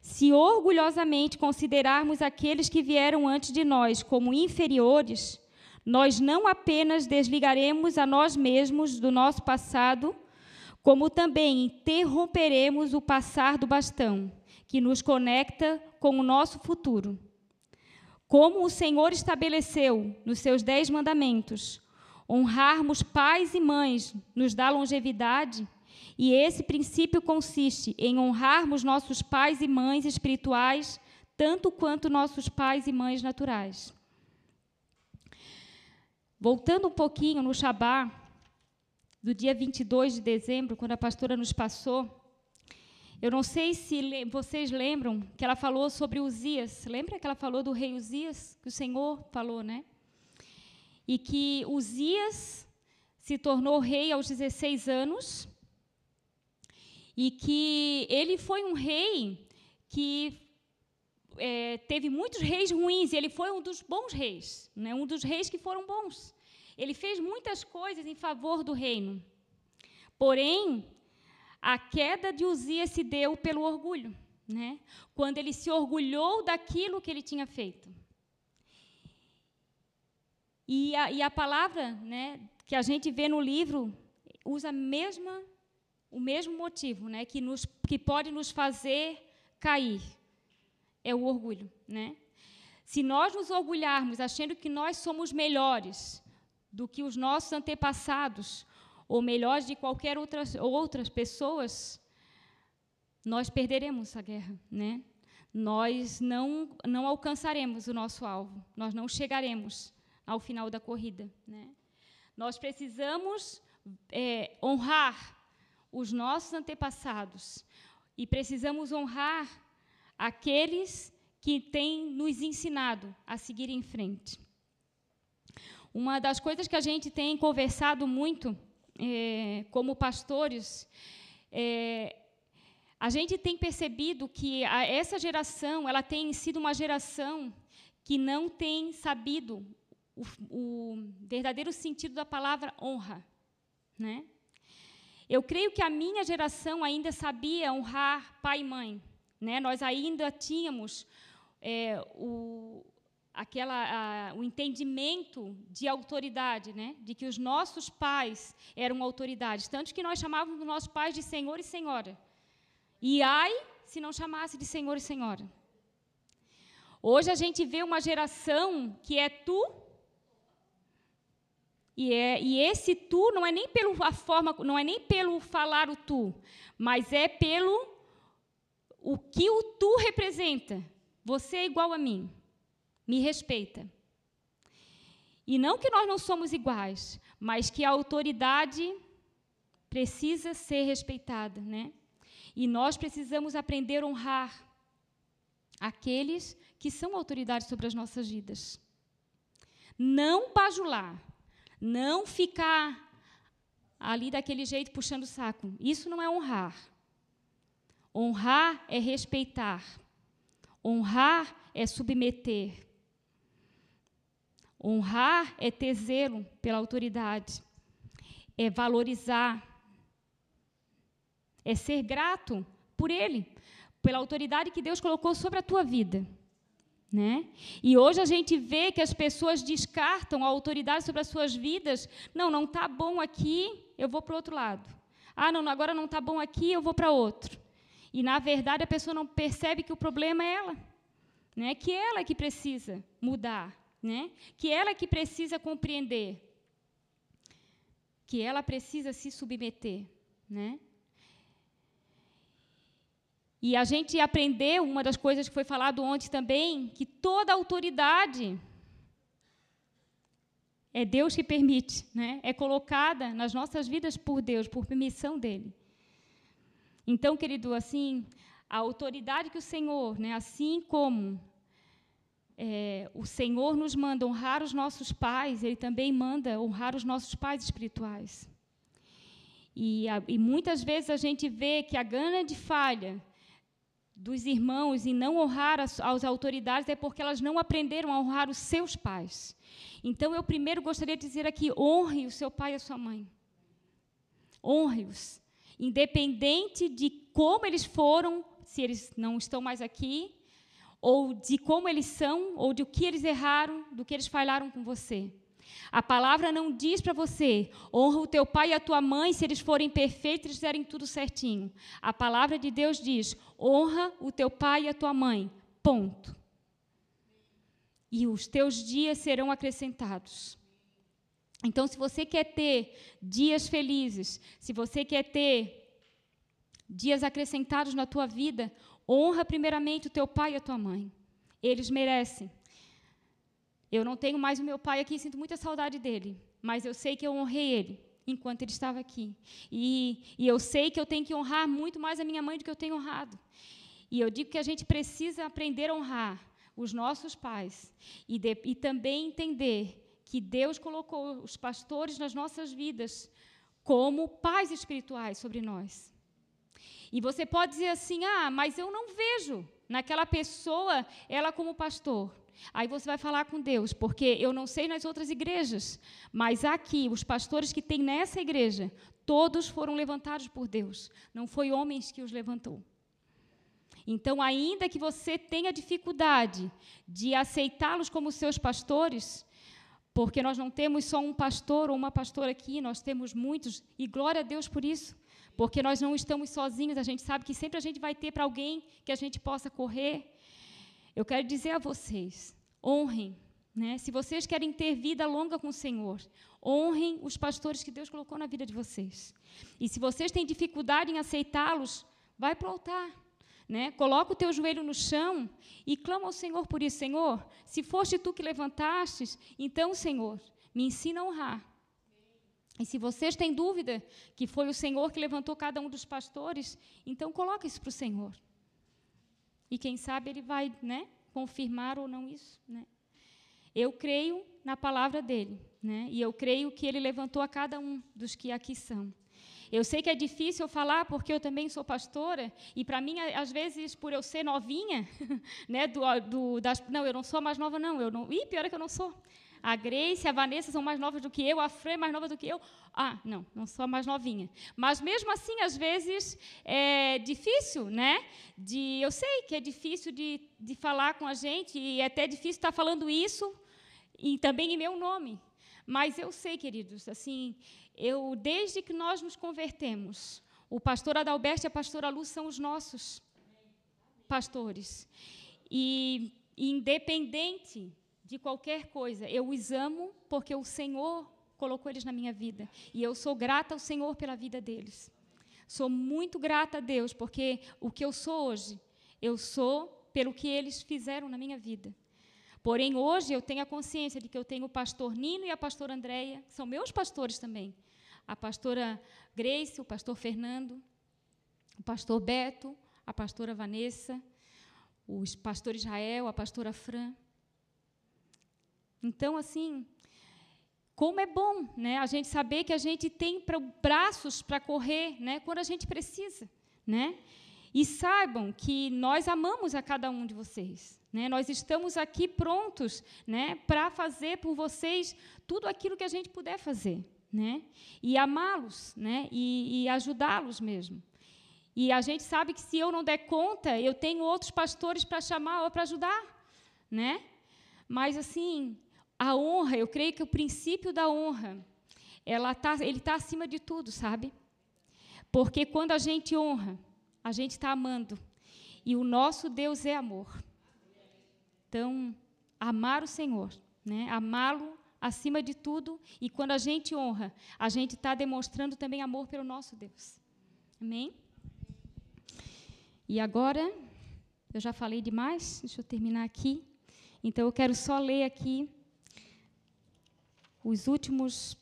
A: Se orgulhosamente considerarmos aqueles que vieram antes de nós como inferiores, nós não apenas desligaremos a nós mesmos do nosso passado, como também interromperemos o passar do bastão, que nos conecta com o nosso futuro. Como o Senhor estabeleceu nos seus dez mandamentos, honrarmos pais e mães nos dá longevidade, e esse princípio consiste em honrarmos nossos pais e mães espirituais tanto quanto nossos pais e mães naturais. Voltando um pouquinho no Shabat, do dia 22 de dezembro, quando a pastora nos passou, eu não sei se vocês lembram que ela falou sobre Uzias. Lembra que ela falou do rei Uzias? Que o Senhor falou, né? E que Uzias se tornou rei aos 16 anos e que ele foi um rei que é, teve muitos reis ruins e ele foi um dos bons reis, né? um dos reis que foram bons. Ele fez muitas coisas em favor do reino. Porém, a queda de Uzias se deu pelo orgulho, né? quando ele se orgulhou daquilo que ele tinha feito. E a, e a palavra né, que a gente vê no livro usa mesma, o mesmo motivo, né, que, nos, que pode nos fazer cair. É o orgulho. Né? Se nós nos orgulharmos achando que nós somos melhores, do que os nossos antepassados, ou melhores de qualquer outras, outras pessoas, nós perderemos a guerra, né? Nós não, não alcançaremos o nosso alvo, nós não chegaremos ao final da corrida, né? Nós precisamos é, honrar os nossos antepassados e precisamos honrar aqueles que têm nos ensinado a seguir em frente. Uma das coisas que a gente tem conversado muito é, como pastores, é, a gente tem percebido que a, essa geração ela tem sido uma geração que não tem sabido o, o verdadeiro sentido da palavra honra, né? Eu creio que a minha geração ainda sabia honrar pai e mãe, né? Nós ainda tínhamos é, o, aquela, a, o entendimento de autoridade, né? de que os nossos pais eram autoridades, tanto que nós chamávamos os nossos pais de senhor e senhora. E ai se não chamasse de senhor e senhora. Hoje a gente vê uma geração que é tu, e, é, e esse tu não é nem pelo a forma, não é nem pelo falar o tu, mas é pelo o que o tu representa. Você é igual a mim me respeita. E não que nós não somos iguais, mas que a autoridade precisa ser respeitada, né? E nós precisamos aprender a honrar aqueles que são autoridades sobre as nossas vidas. Não bajular, não ficar ali daquele jeito puxando o saco. Isso não é honrar. Honrar é respeitar. Honrar é submeter. Honrar é ter zelo pela autoridade. É valorizar. É ser grato por ele, pela autoridade que Deus colocou sobre a tua vida. Né? E hoje a gente vê que as pessoas descartam a autoridade sobre as suas vidas. Não, não está bom aqui, eu vou para o outro lado. Ah, não, agora não está bom aqui, eu vou para outro. E, na verdade, a pessoa não percebe que o problema é ela. Né? Que ela é que precisa mudar. Né? Que ela que precisa compreender. Que ela precisa se submeter. Né? E a gente aprendeu, uma das coisas que foi falado ontem também, que toda autoridade é Deus que permite, né? é colocada nas nossas vidas por Deus, por permissão dele. Então, querido, assim, a autoridade que o Senhor, né, assim como é, o Senhor nos manda honrar os nossos pais, Ele também manda honrar os nossos pais espirituais. E, a, e muitas vezes a gente vê que a grande falha dos irmãos em não honrar as, as autoridades é porque elas não aprenderam a honrar os seus pais. Então, eu primeiro gostaria de dizer aqui: honre o seu pai e a sua mãe. Honre-os. Independente de como eles foram, se eles não estão mais aqui, ou de como eles são, ou de o que eles erraram, do que eles falharam com você. A palavra não diz para você, honra o teu pai e a tua mãe se eles forem perfeitos e fizerem tudo certinho. A palavra de Deus diz, honra o teu pai e a tua mãe. Ponto. E os teus dias serão acrescentados. Então, se você quer ter dias felizes, se você quer ter dias acrescentados na tua vida, honra primeiramente o teu pai e a tua mãe. Eles merecem. Eu não tenho mais o meu pai aqui, sinto muita saudade dele, mas eu sei que eu honrei ele enquanto ele estava aqui. E, e eu sei que eu tenho que honrar muito mais a minha mãe do que eu tenho honrado. E eu digo que a gente precisa aprender a honrar os nossos pais e, de, e também entender que Deus colocou os pastores nas nossas vidas como pais espirituais sobre nós. E você pode dizer assim: ah, mas eu não vejo naquela pessoa ela como pastor. Aí você vai falar com Deus, porque eu não sei nas outras igrejas, mas aqui, os pastores que tem nessa igreja, todos foram levantados por Deus. Não foi homens que os levantou. Então, ainda que você tenha dificuldade de aceitá-los como seus pastores, porque nós não temos só um pastor ou uma pastora aqui, nós temos muitos, e glória a Deus por isso, porque nós não estamos sozinhos, a gente sabe que sempre a gente vai ter para alguém que a gente possa correr. Eu quero dizer a vocês: honrem. Né? Se vocês querem ter vida longa com o Senhor, honrem os pastores que Deus colocou na vida de vocês. E se vocês têm dificuldade em aceitá-los, vai para o altar. Né? Coloca o teu joelho no chão e clama ao Senhor por isso. Senhor, se foste tu que levantastes, então, Senhor, me ensina a honrar. E se vocês têm dúvida que foi o Senhor que levantou cada um dos pastores, então coloca isso para o Senhor. E quem sabe ele vai né, confirmar ou não isso. Né? Eu creio na palavra dele, né? e eu creio que ele levantou a cada um dos que aqui são. Eu sei que é difícil falar porque eu também sou pastora e para mim às vezes por eu ser novinha, né, do, do das, não, eu não sou mais nova não, eu não, e pior é que eu não sou. A Grace e a Vanessa são mais novas do que eu, a Fran é mais nova do que eu. Ah, não, não sou a mais novinha. Mas mesmo assim, às vezes, é difícil, né? De, eu sei que é difícil de, de falar com a gente, e é até difícil estar falando isso, e também em meu nome. Mas eu sei, queridos, assim, eu desde que nós nos convertemos, o pastor Adalberto e a pastora Lu são os nossos pastores. E independente de qualquer coisa. Eu os amo porque o Senhor colocou eles na minha vida. E eu sou grata ao Senhor pela vida deles. Sou muito grata a Deus porque o que eu sou hoje, eu sou pelo que eles fizeram na minha vida. Porém, hoje eu tenho a consciência de que eu tenho o pastor Nino e a pastora Andréia, que são meus pastores também. A pastora Grace, o pastor Fernando, o pastor Beto, a pastora Vanessa, o pastor Israel, a pastora Fran. Então, assim, como é bom né, a gente saber que a gente tem pra, braços para correr né, quando a gente precisa. Né? E saibam que nós amamos a cada um de vocês. Né? Nós estamos aqui prontos né, para fazer por vocês tudo aquilo que a gente puder fazer. Né? E amá-los né? e, e ajudá-los mesmo. E a gente sabe que se eu não der conta, eu tenho outros pastores para chamar ou para ajudar. Né? Mas, assim, a honra, eu creio que o princípio da honra, ela tá, ele está acima de tudo, sabe? Porque quando a gente honra, a gente está amando. E o nosso Deus é amor. Então, amar o Senhor, né? amá-lo acima de tudo. E quando a gente honra, a gente está demonstrando também amor pelo nosso Deus. Amém? E agora, eu já falei demais, deixa eu terminar aqui. Então, eu quero só ler aqui os últimos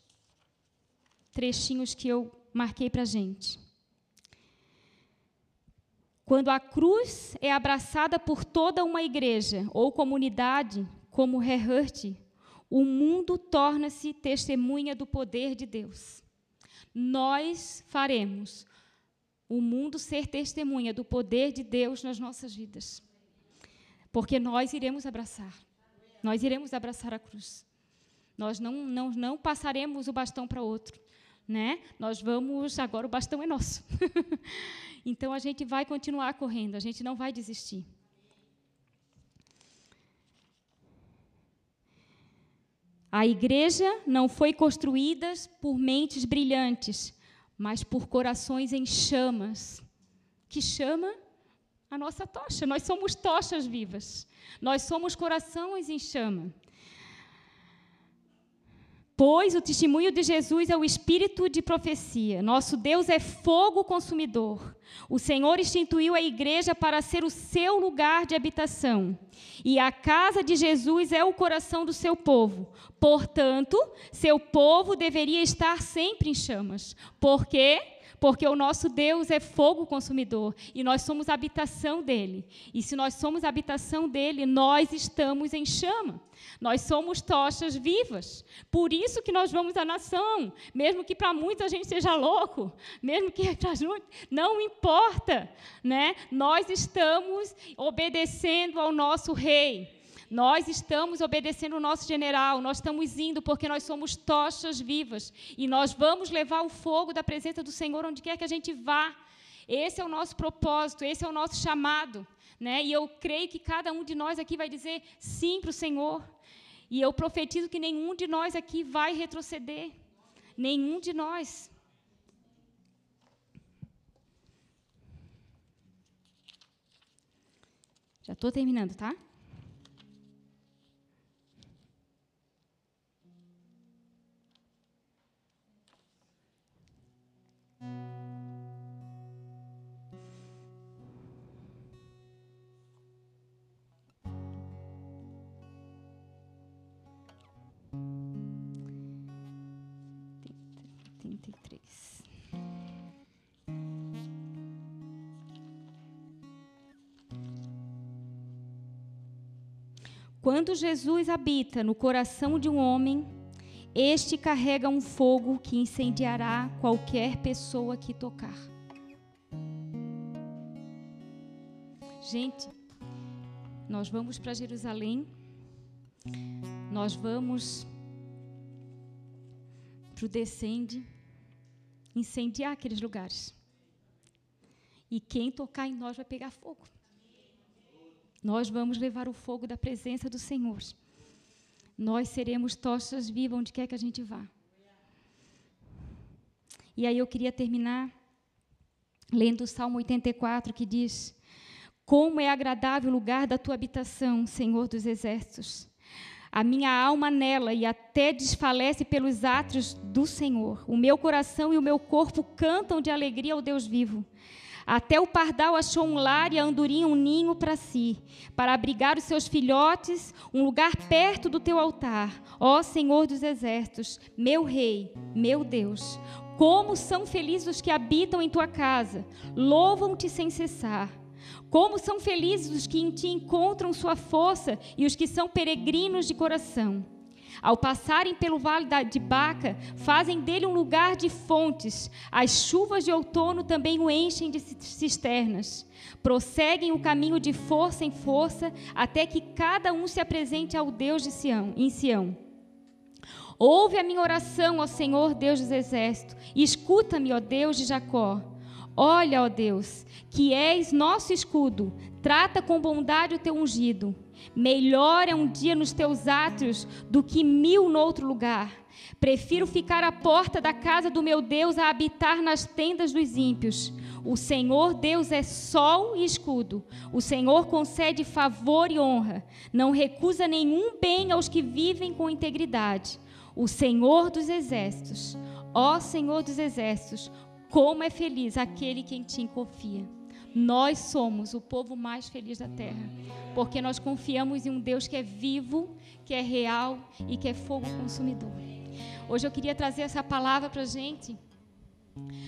A: trechinhos que eu marquei para a gente. Quando a cruz é abraçada por toda uma igreja ou comunidade, como Rehurt, o mundo torna-se testemunha do poder de Deus. Nós faremos o mundo ser testemunha do poder de Deus nas nossas vidas. Porque nós iremos abraçar. Nós iremos abraçar a cruz. Nós não, não, não passaremos o bastão para outro. Né? Nós vamos, agora o bastão é nosso. então a gente vai continuar correndo, a gente não vai desistir. A igreja não foi construída por mentes brilhantes, mas por corações em chamas. Que chama a nossa tocha. Nós somos tochas vivas. Nós somos corações em chama. Pois o testemunho de Jesus é o espírito de profecia. Nosso Deus é fogo consumidor. O Senhor instituiu a igreja para ser o seu lugar de habitação. E a casa de Jesus é o coração do seu povo. Portanto, seu povo deveria estar sempre em chamas. Por quê? Porque o nosso Deus é fogo consumidor e nós somos habitação dele. E se nós somos habitação dele, nós estamos em chama. Nós somos tochas vivas. Por isso que nós vamos à nação, mesmo que para muitos a gente seja louco, mesmo que para não importa, né? Nós estamos obedecendo ao nosso rei. Nós estamos obedecendo o nosso general, nós estamos indo porque nós somos tochas vivas e nós vamos levar o fogo da presença do Senhor onde quer que a gente vá. Esse é o nosso propósito, esse é o nosso chamado. Né? E eu creio que cada um de nós aqui vai dizer sim para o Senhor. E eu profetizo que nenhum de nós aqui vai retroceder. Nenhum de nós. Já estou terminando, tá? Quando Jesus habita no coração de um homem, este carrega um fogo que incendiará qualquer pessoa que tocar. Gente, nós vamos para Jerusalém, nós vamos para o Descende, incendiar aqueles lugares. E quem tocar em nós vai pegar fogo. Nós vamos levar o fogo da presença do Senhor. Nós seremos tochas vivas onde quer que a gente vá. E aí eu queria terminar lendo o Salmo 84 que diz: Como é agradável o lugar da tua habitação, Senhor dos exércitos. A minha alma nela e até desfalece pelos átrios do Senhor. O meu coração e o meu corpo cantam de alegria ao Deus vivo. Até o pardal achou um lar e a andorinha um ninho para si, para abrigar os seus filhotes, um lugar perto do teu altar. Ó Senhor dos exércitos, meu rei, meu Deus, como são felizes os que habitam em tua casa, louvam-te sem cessar. Como são felizes os que em ti encontram sua força e os que são peregrinos de coração. Ao passarem pelo vale de Baca, fazem dele um lugar de fontes. As chuvas de outono também o enchem de cisternas. Prosseguem o caminho de força em força, até que cada um se apresente ao Deus de Sião, em Sião. Ouve a minha oração, ó Senhor Deus dos exércitos, e escuta-me, ó Deus de Jacó. Olha, ó Deus, que és nosso escudo, trata com bondade o teu ungido. Melhor é um dia nos teus átrios do que mil noutro lugar. Prefiro ficar à porta da casa do meu Deus a habitar nas tendas dos ímpios. O Senhor Deus é sol e escudo. O Senhor concede favor e honra. Não recusa nenhum bem aos que vivem com integridade. O Senhor dos exércitos, ó Senhor dos exércitos, como é feliz aquele que em ti confia. Nós somos o povo mais feliz da terra, porque nós confiamos em um Deus que é vivo, que é real e que é fogo consumidor. Hoje eu queria trazer essa palavra para a gente,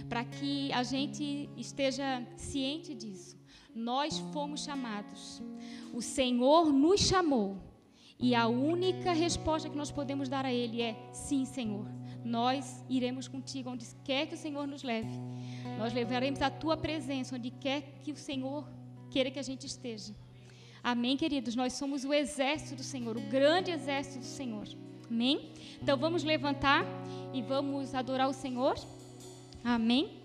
A: para que a gente esteja ciente disso. Nós fomos chamados, o Senhor nos chamou, e a única resposta que nós podemos dar a Ele é: sim, Senhor nós iremos contigo onde quer que o Senhor nos leve. Nós levaremos a tua presença onde quer que o Senhor queira que a gente esteja. Amém, queridos? Nós somos o exército do Senhor, o grande exército do Senhor. Amém? Então vamos levantar e vamos adorar o Senhor. Amém?